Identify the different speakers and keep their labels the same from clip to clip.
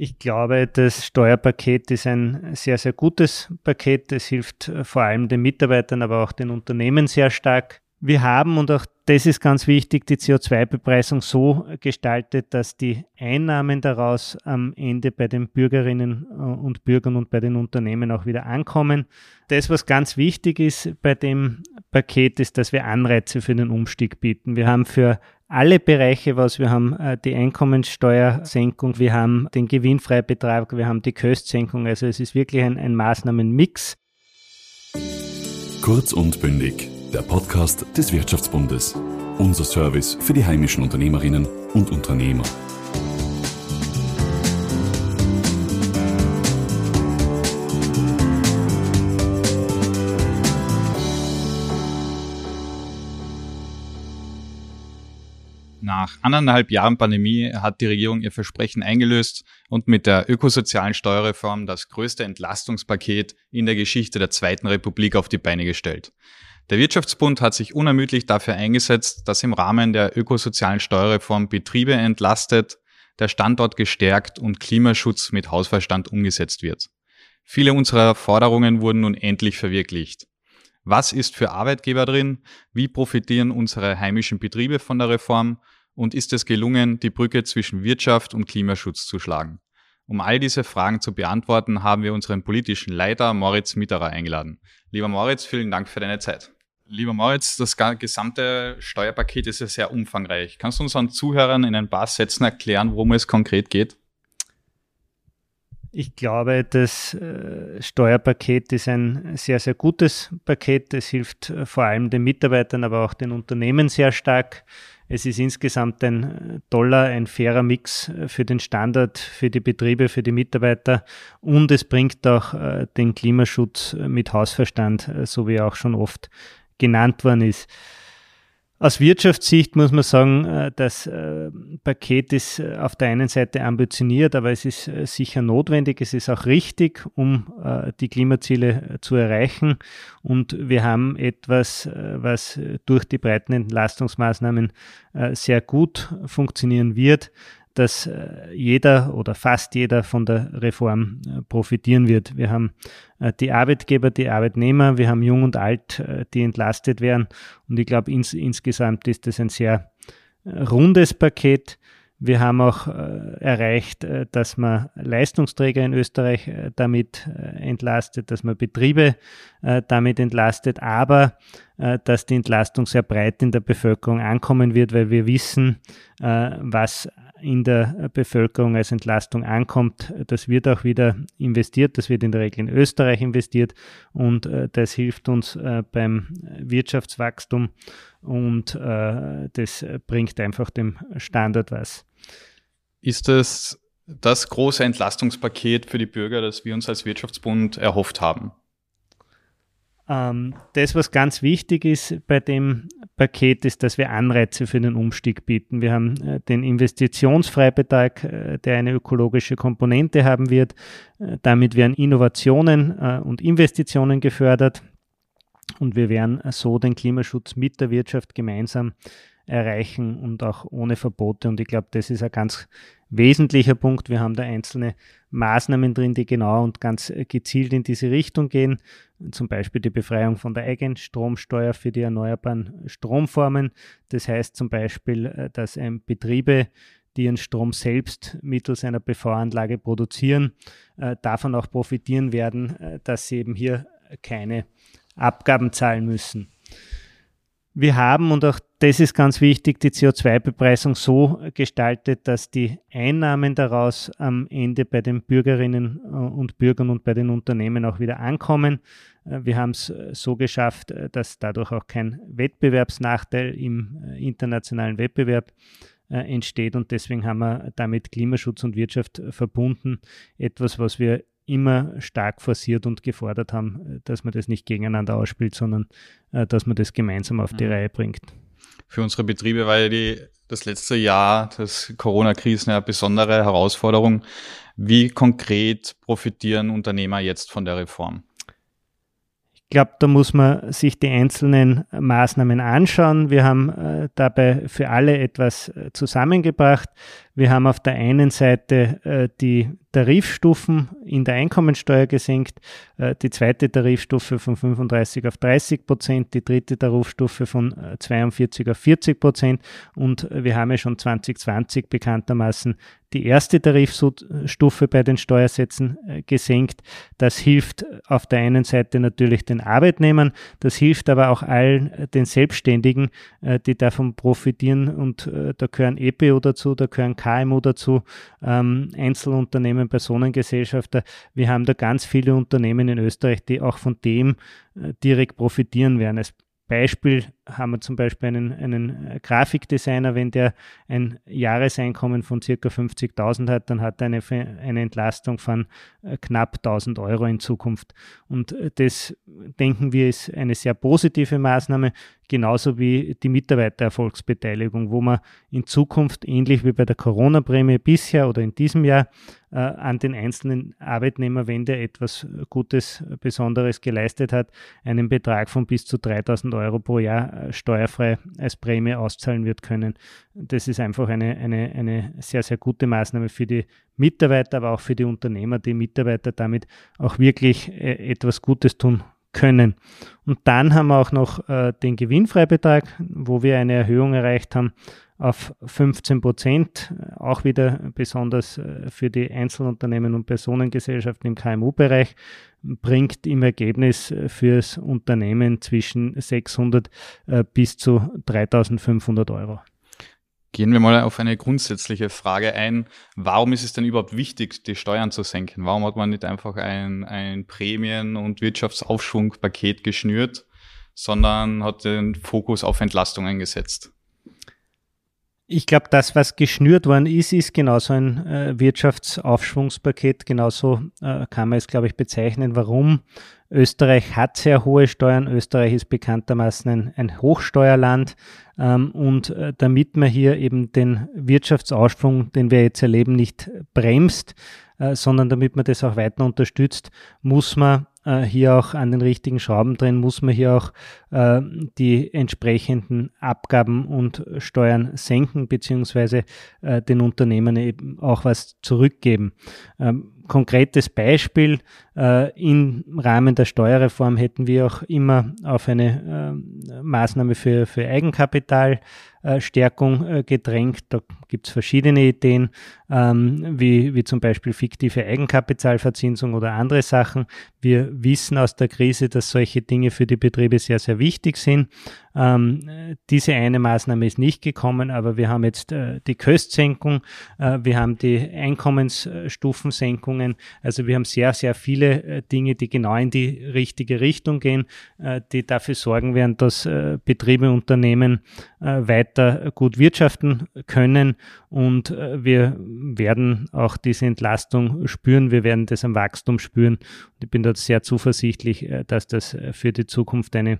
Speaker 1: Ich glaube, das Steuerpaket ist ein sehr, sehr gutes Paket. Es hilft vor allem den Mitarbeitern, aber auch den Unternehmen sehr stark. Wir haben, und auch das ist ganz wichtig, die CO2-Bepreisung so gestaltet, dass die Einnahmen daraus am Ende bei den Bürgerinnen äh, und Bürgern und bei den Unternehmen auch wieder ankommen. Das, was ganz wichtig ist bei dem Paket, ist, dass wir Anreize für den Umstieg bieten. Wir haben für alle Bereiche was. Wir haben äh, die Einkommenssteuersenkung, wir haben den Gewinnfreibetrag, wir haben die Köstsenkung. Also es ist wirklich ein, ein Maßnahmenmix.
Speaker 2: Kurz und bündig, der Podcast des Wirtschaftsbundes. Unser Service für die heimischen Unternehmerinnen und Unternehmer.
Speaker 3: Nach anderthalb Jahren Pandemie hat die Regierung ihr Versprechen eingelöst und mit der ökosozialen Steuerreform das größte Entlastungspaket in der Geschichte der Zweiten Republik auf die Beine gestellt. Der Wirtschaftsbund hat sich unermüdlich dafür eingesetzt, dass im Rahmen der ökosozialen Steuerreform Betriebe entlastet, der Standort gestärkt und Klimaschutz mit Hausverstand umgesetzt wird. Viele unserer Forderungen wurden nun endlich verwirklicht. Was ist für Arbeitgeber drin? Wie profitieren unsere heimischen Betriebe von der Reform? und ist es gelungen, die Brücke zwischen Wirtschaft und Klimaschutz zu schlagen? Um all diese Fragen zu beantworten, haben wir unseren politischen Leiter Moritz Mitterer eingeladen. Lieber Moritz, vielen Dank für deine Zeit. Lieber Moritz, das gesamte Steuerpaket ist ja sehr umfangreich. Kannst du unseren Zuhörern in ein paar Sätzen erklären, worum es konkret geht?
Speaker 1: Ich glaube, das äh, Steuerpaket ist ein sehr, sehr gutes Paket. Es hilft äh, vor allem den Mitarbeitern, aber auch den Unternehmen sehr stark. Es ist insgesamt ein äh, toller, ein fairer Mix für den Standard, für die Betriebe, für die Mitarbeiter und es bringt auch den Klimaschutz mit Hausverstand, so wie auch schon oft genannt worden ist. Aus Wirtschaftssicht muss man sagen, äh, das äh, Paket ist äh, auf der einen Seite ambitioniert, aber es ist sicher notwendig. Es ist auch richtig, um die Klimaziele zu erreichen. Und wir haben etwas, was durch die breiten Entlastungsmaßnahmen sehr gut funktionieren wird dass äh, jeder oder fast jeder von der Reform äh, profitieren wird. Wir haben äh, die Arbeitgeber, die Arbeitnehmer, wir haben Jung und Alt, die entlastet werden. Und ich glaube, ins, insgesamt ist das ein sehr rundes Paket. Wir haben auch erreicht, dass man Leistungsträger in Österreich damit entlastet, dass man Betriebe damit entlastet, aber dass die Entlastung sehr breit in der Bevölkerung ankommen wird, weil wir wissen, was in der Bevölkerung als Entlastung ankommt, das wird auch wieder investiert. Das wird in der Regel in Österreich investiert und äh, das hilft uns äh, beim Wirtschaftswachstum und äh, das bringt einfach dem Standard was.
Speaker 3: Ist das das große Entlastungspaket für die Bürger, das wir uns als Wirtschaftsbund erhofft haben?
Speaker 1: Ähm, das, was ganz wichtig ist bei dem Paket, ist, dass wir Anreize für den Umstieg bieten. Wir haben äh, den Investitionsfreibetrag, äh, der eine ökologische Komponente haben wird. Äh, damit werden Innovationen und Investitionen gefördert und wir werden so den Klimaschutz mit der Wirtschaft gemeinsam erreichen und auch ohne Verbote. Und ich glaube, das ist ein ganz wesentlicher Punkt. Wir haben da einzelne Maßnahmen drin, die genau und ganz gezielt in diese Richtung gehen. Zum Beispiel die Befreiung von der Eigenstromsteuer für die erneuerbaren Stromformen. Das heißt zum Beispiel, äh, dass Betriebe, die ihren Strom selbst mittels einer PV-Anlage produzieren, äh, davon auch profitieren werden, äh, dass sie eben hier keine Abgaben zahlen müssen. Wir haben, und auch das ist ganz wichtig, die CO2-Bepreisung so gestaltet, dass die Einnahmen daraus am Ende bei den Bürgerinnen äh, und Bürgern und bei den Unternehmen auch wieder ankommen. Äh, wir haben es äh, so geschafft, dass dadurch auch kein Wettbewerbsnachteil im internationalen Wettbewerb entsteht und deswegen haben wir damit Klimaschutz und Wirtschaft verbunden. Etwas, was wir immer stark forciert und gefordert haben, dass man das nicht gegeneinander ausspielt, sondern dass man das gemeinsam auf die mhm. Reihe bringt.
Speaker 3: Für unsere Betriebe ja die, das letzte Jahr des Corona-Krisen eine besondere Herausforderung. Wie konkret profitieren Unternehmer jetzt von der Reform?
Speaker 1: Ich glaube, da muss man sich die einzelnen Maßnahmen anschauen. Wir haben äh, dabei für alle etwas äh, zusammengebracht. Wir haben auf der einen Seite äh, die Tarifstufen in der Einkommensteuer gesenkt, äh, die zweite Tarifstufe von 35 auf 30 Prozent, die dritte Tarifstufe von 42 äh, auf 40 Prozent und wir haben ja schon 2020 bekanntermaßen die erste Tarifstufe bei den Steuersätzen äh, gesenkt. Das hilft auf der einen Seite natürlich den Arbeitnehmern, das hilft aber auch allen den Selbstständigen, die davon profitieren und da gehören EPO dazu, da gehören KMU dazu, ähm, Einzelunternehmen, Personengesellschafter. Wir haben da ganz viele Unternehmen in Österreich, die auch von dem äh, direkt profitieren werden. Als Beispiel haben wir zum Beispiel einen, einen äh, Grafikdesigner, wenn der ein Jahreseinkommen von circa 50.000 hat, dann hat er eine, eine Entlastung von äh, knapp 1000 Euro in Zukunft. Und das denken wir ist eine sehr positive Maßnahme, genauso wie die Mitarbeitererfolgsbeteiligung, wo man in Zukunft ähnlich wie bei der Corona-Prämie bisher oder in diesem Jahr äh, an den einzelnen Arbeitnehmer, wenn der etwas Gutes, Besonderes geleistet hat, einen Betrag von bis zu 3000 Euro pro Jahr äh, steuerfrei als Prämie auszahlen wird können. Das ist einfach eine, eine, eine sehr, sehr gute Maßnahme für die Mitarbeiter, aber auch für die Unternehmer, die Mitarbeiter damit auch wirklich äh, etwas Gutes tun können. Und dann haben wir auch noch äh, den Gewinnfreibetrag, wo wir eine Erhöhung erreicht haben auf 15 Prozent, auch wieder besonders äh, für die Einzelunternehmen und Personengesellschaften im KMU-Bereich, bringt im Ergebnis äh, fürs Unternehmen zwischen 600 äh, bis zu 3500 Euro.
Speaker 3: Gehen wir mal auf eine grundsätzliche Frage ein. Warum ist es denn überhaupt wichtig, die Steuern zu senken? Warum hat man nicht einfach ein, ein Prämien- und Wirtschaftsaufschwungpaket geschnürt, sondern hat den Fokus auf Entlastungen gesetzt?
Speaker 1: Ich glaube, das, was geschnürt worden ist, ist genauso ein äh, Wirtschaftsaufschwungspaket. Genauso äh, kann man es, glaube ich, bezeichnen. Warum? Österreich hat sehr hohe Steuern. Österreich ist bekanntermaßen ein, ein Hochsteuerland. Ähm, und äh, damit man hier eben den Wirtschaftsausschwung, den wir jetzt erleben, nicht bremst, äh, sondern damit man das auch weiter unterstützt, muss man äh, hier auch an den richtigen Schrauben drehen, muss man hier auch äh, die entsprechenden Abgaben und Steuern senken, beziehungsweise äh, den Unternehmen eben auch was zurückgeben. Ähm, konkretes Beispiel, äh, im Rahmen der Steuerreform hätten wir auch immer auf eine äh, Maßnahme für, für Eigenkapitalstärkung äh, gedrängt. Da gibt es verschiedene Ideen, ähm, wie, wie zum Beispiel fiktive Eigenkapitalverzinsung oder andere Sachen. Wir wissen aus der Krise, dass solche Dinge für die Betriebe sehr, sehr wichtig sind. Ähm, diese eine Maßnahme ist nicht gekommen, aber wir haben jetzt äh, die Köstsenkung, äh, wir haben die Einkommensstufensenkungen. Also wir haben sehr, sehr viele äh, Dinge, die genau in die richtige Richtung gehen, äh, die dafür sorgen werden, dass äh, Betriebe, Unternehmen äh, weiter gut wirtschaften können. Und wir werden auch diese Entlastung spüren. Wir werden das am Wachstum spüren. Und ich bin dort sehr zuversichtlich, dass das für die Zukunft eine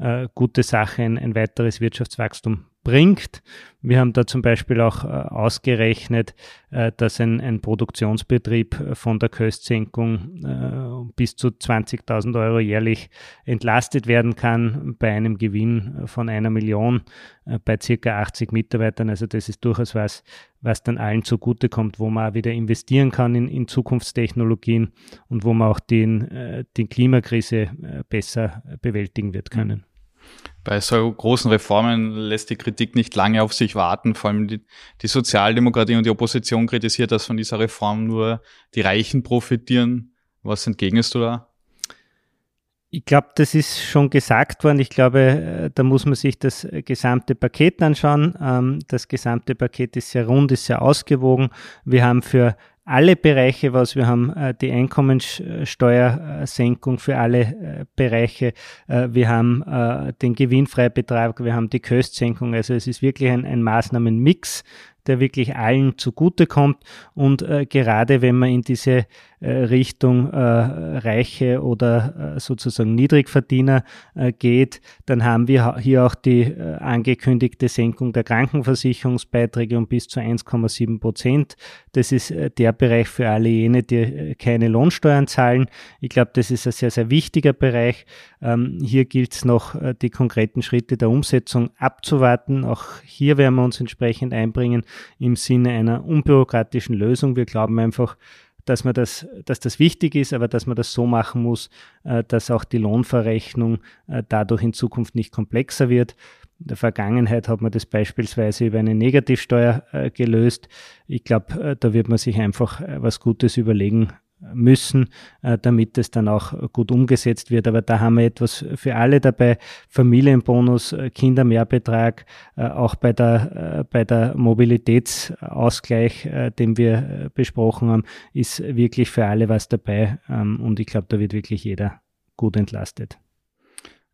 Speaker 1: äh, gute Sache, ein, ein weiteres Wirtschaftswachstum bringt. Wir haben da zum Beispiel auch äh, ausgerechnet, äh, dass ein, ein, Produktionsbetrieb von der Köstsenkung äh, bis zu 20.000 Euro jährlich entlastet werden kann bei einem Gewinn von einer Million äh, bei circa 80 Mitarbeitern. Also das ist durchaus was, was dann allen zugutekommt, wo man auch wieder investieren kann in, in Zukunftstechnologien und wo man auch den, äh, die Klimakrise äh, besser bewältigen wird können.
Speaker 3: Bei so großen Reformen lässt die Kritik nicht lange auf sich warten. Vor allem die, die Sozialdemokratie und die Opposition kritisiert, dass von dieser Reform nur die Reichen profitieren. Was entgegnest du da?
Speaker 1: Ich glaube, das ist schon gesagt worden. Ich glaube, äh, da muss man sich das gesamte Paket anschauen. Ähm, das gesamte Paket ist sehr rund, ist sehr ausgewogen. Wir haben für alle Bereiche was. Wir haben äh, die Einkommensteuersenkung für alle äh, Bereiche. Äh, wir haben den Gewinnfreibetrag. Wir haben die Köstsenkung. Also es ist wirklich ein, ein Maßnahmenmix, der wirklich allen zugutekommt. Und äh, gerade wenn man in diese äh, Richtung äh, Reiche oder äh, sozusagen Niedrigverdiener äh, geht, dann haben wir hier auch die äh, angekündigte Senkung der Krankenversicherungsbeiträge um bis zu 1,7 Prozent. Das ist der Bereich für alle jene, die keine Lohnsteuern zahlen. Ich glaube, das ist ein sehr, sehr wichtiger Bereich. Ähm, hier gilt es noch, die konkreten Schritte der Umsetzung abzuwarten. Auch hier werden wir uns entsprechend einbringen im Sinne einer unbürokratischen Lösung. Wir glauben einfach, dass man das, dass das wichtig ist, aber dass man das so machen muss, äh, dass auch die Lohnverrechnung äh, dadurch in Zukunft nicht komplexer wird. In der Vergangenheit hat man das beispielsweise über eine Negativsteuer äh, gelöst. Ich glaube, da wird man sich einfach was Gutes überlegen müssen, äh, damit es dann auch gut umgesetzt wird. Aber da haben wir etwas für alle dabei. Familienbonus, äh, Kindermehrbetrag, äh, auch bei der, bei der Mobilitätsausgleich, den wir besprochen haben, ist wirklich für alle was dabei. Ähm, und ich glaube, da wird wirklich jeder gut entlastet.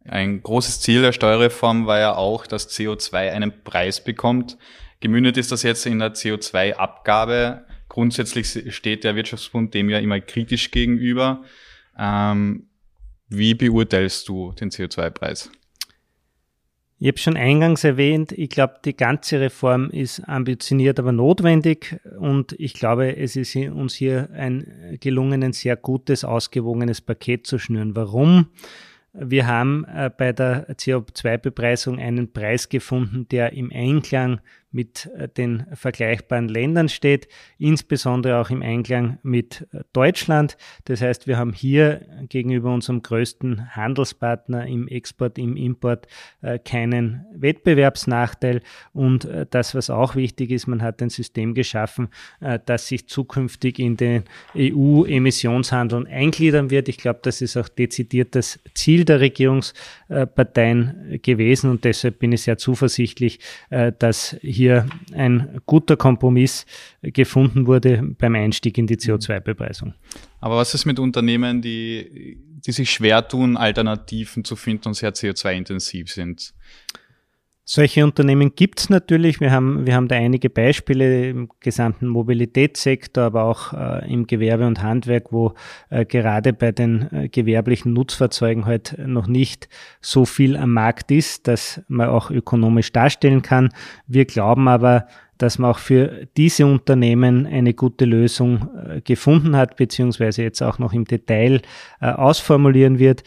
Speaker 3: Ein großes Ziel der Steuerreform war ja auch, dass CO2 einen Preis bekommt. Gemündet ist das jetzt in der CO2-Abgabe. Grundsätzlich steht der Wirtschaftsbund dem ja immer kritisch gegenüber. Ähm, wie beurteilst du den CO2-Preis?
Speaker 1: Ich habe schon eingangs erwähnt, ich glaube, die ganze Reform ist ambitioniert, aber notwendig. Und ich glaube, es ist uns hier ein gelungen, ein sehr gutes, ausgewogenes Paket zu schnüren. Warum? Wir haben äh, bei der CO2-Bepreisung einen Preis gefunden, der im Einklang mit äh, den vergleichbaren Ländern steht, insbesondere auch im Einklang mit äh, Deutschland. Das heißt, wir haben hier gegenüber unserem größten Handelspartner im Export, im Import äh, keinen Wettbewerbsnachteil. Und das, was auch wichtig ist, man hat ein System geschaffen, das sich zukünftig in den EU-Emissionshandel eingliedern wird. Ich glaube, das ist auch dezidiert das Ziel der Regierungsparteien gewesen und deshalb bin ich sehr zuversichtlich, dass hier hier ein guter Kompromiss gefunden wurde beim Einstieg in die CO2-Bepreisung.
Speaker 3: Aber was ist mit Unternehmen, die, die sich schwer tun, Alternativen zu finden und sehr CO2-intensiv sind?
Speaker 1: Solche Unternehmen gibt es natürlich. Wir haben, wir haben da einige Beispiele im gesamten Mobilitätssektor, aber auch äh, im Gewerbe und Handwerk, wo äh, gerade bei den äh, gewerblichen Nutzfahrzeugen halt noch nicht so viel am Markt ist, dass man auch ökonomisch darstellen kann. Wir glauben aber, dass man auch für diese Unternehmen eine gute Lösung gefunden hat, beziehungsweise jetzt auch noch im Detail äh, ausformulieren wird.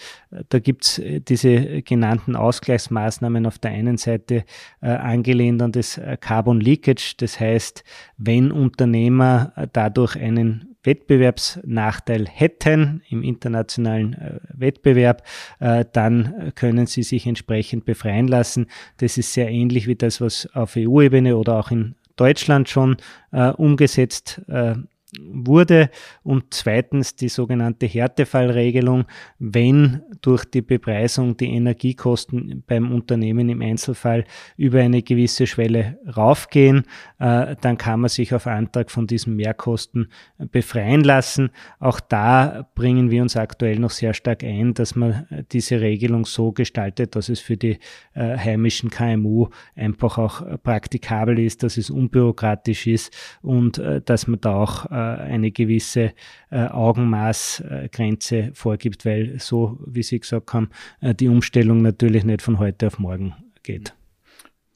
Speaker 1: Da gibt's äh, diese genannten Ausgleichsmaßnahmen auf der einen Seite angelehnt an das Carbon Leakage. Das heißt, wenn Unternehmer dadurch einen Wettbewerbsnachteil hätten im internationalen äh, Wettbewerb, äh, dann können sie sich entsprechend befreien lassen. Das ist sehr ähnlich wie das, was auf EU-Ebene oder auch in Deutschland schon äh, umgesetzt äh, wurde und zweitens die sogenannte Härtefallregelung, wenn durch die Bepreisung die Energiekosten beim Unternehmen im Einzelfall über eine gewisse Schwelle raufgehen, äh, dann kann man sich auf Antrag von diesen Mehrkosten befreien lassen. Auch da bringen wir uns aktuell noch sehr stark ein, dass man diese Regelung so gestaltet, dass es für die äh, heimischen KMU einfach auch praktikabel ist, dass es unbürokratisch ist und äh, dass man da auch eine gewisse Augenmaßgrenze vorgibt, weil so, wie Sie gesagt haben, die Umstellung natürlich nicht von heute auf morgen geht.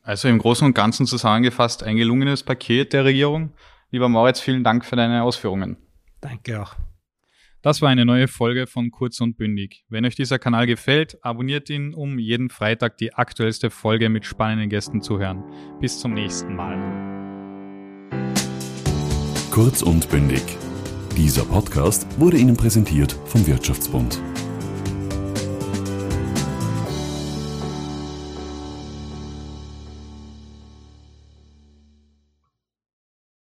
Speaker 3: Also im Großen und Ganzen zusammengefasst ein gelungenes Paket der Regierung. Lieber Moritz, vielen Dank für deine Ausführungen.
Speaker 1: Danke auch.
Speaker 3: Das war eine neue Folge von Kurz und Bündig. Wenn euch dieser Kanal gefällt, abonniert ihn, um jeden Freitag die aktuellste Folge mit spannenden Gästen zu hören. Bis zum nächsten Mal.
Speaker 2: Kurz und Bündig. Dieser Podcast wurde Ihnen präsentiert vom Wirtschaftsbund.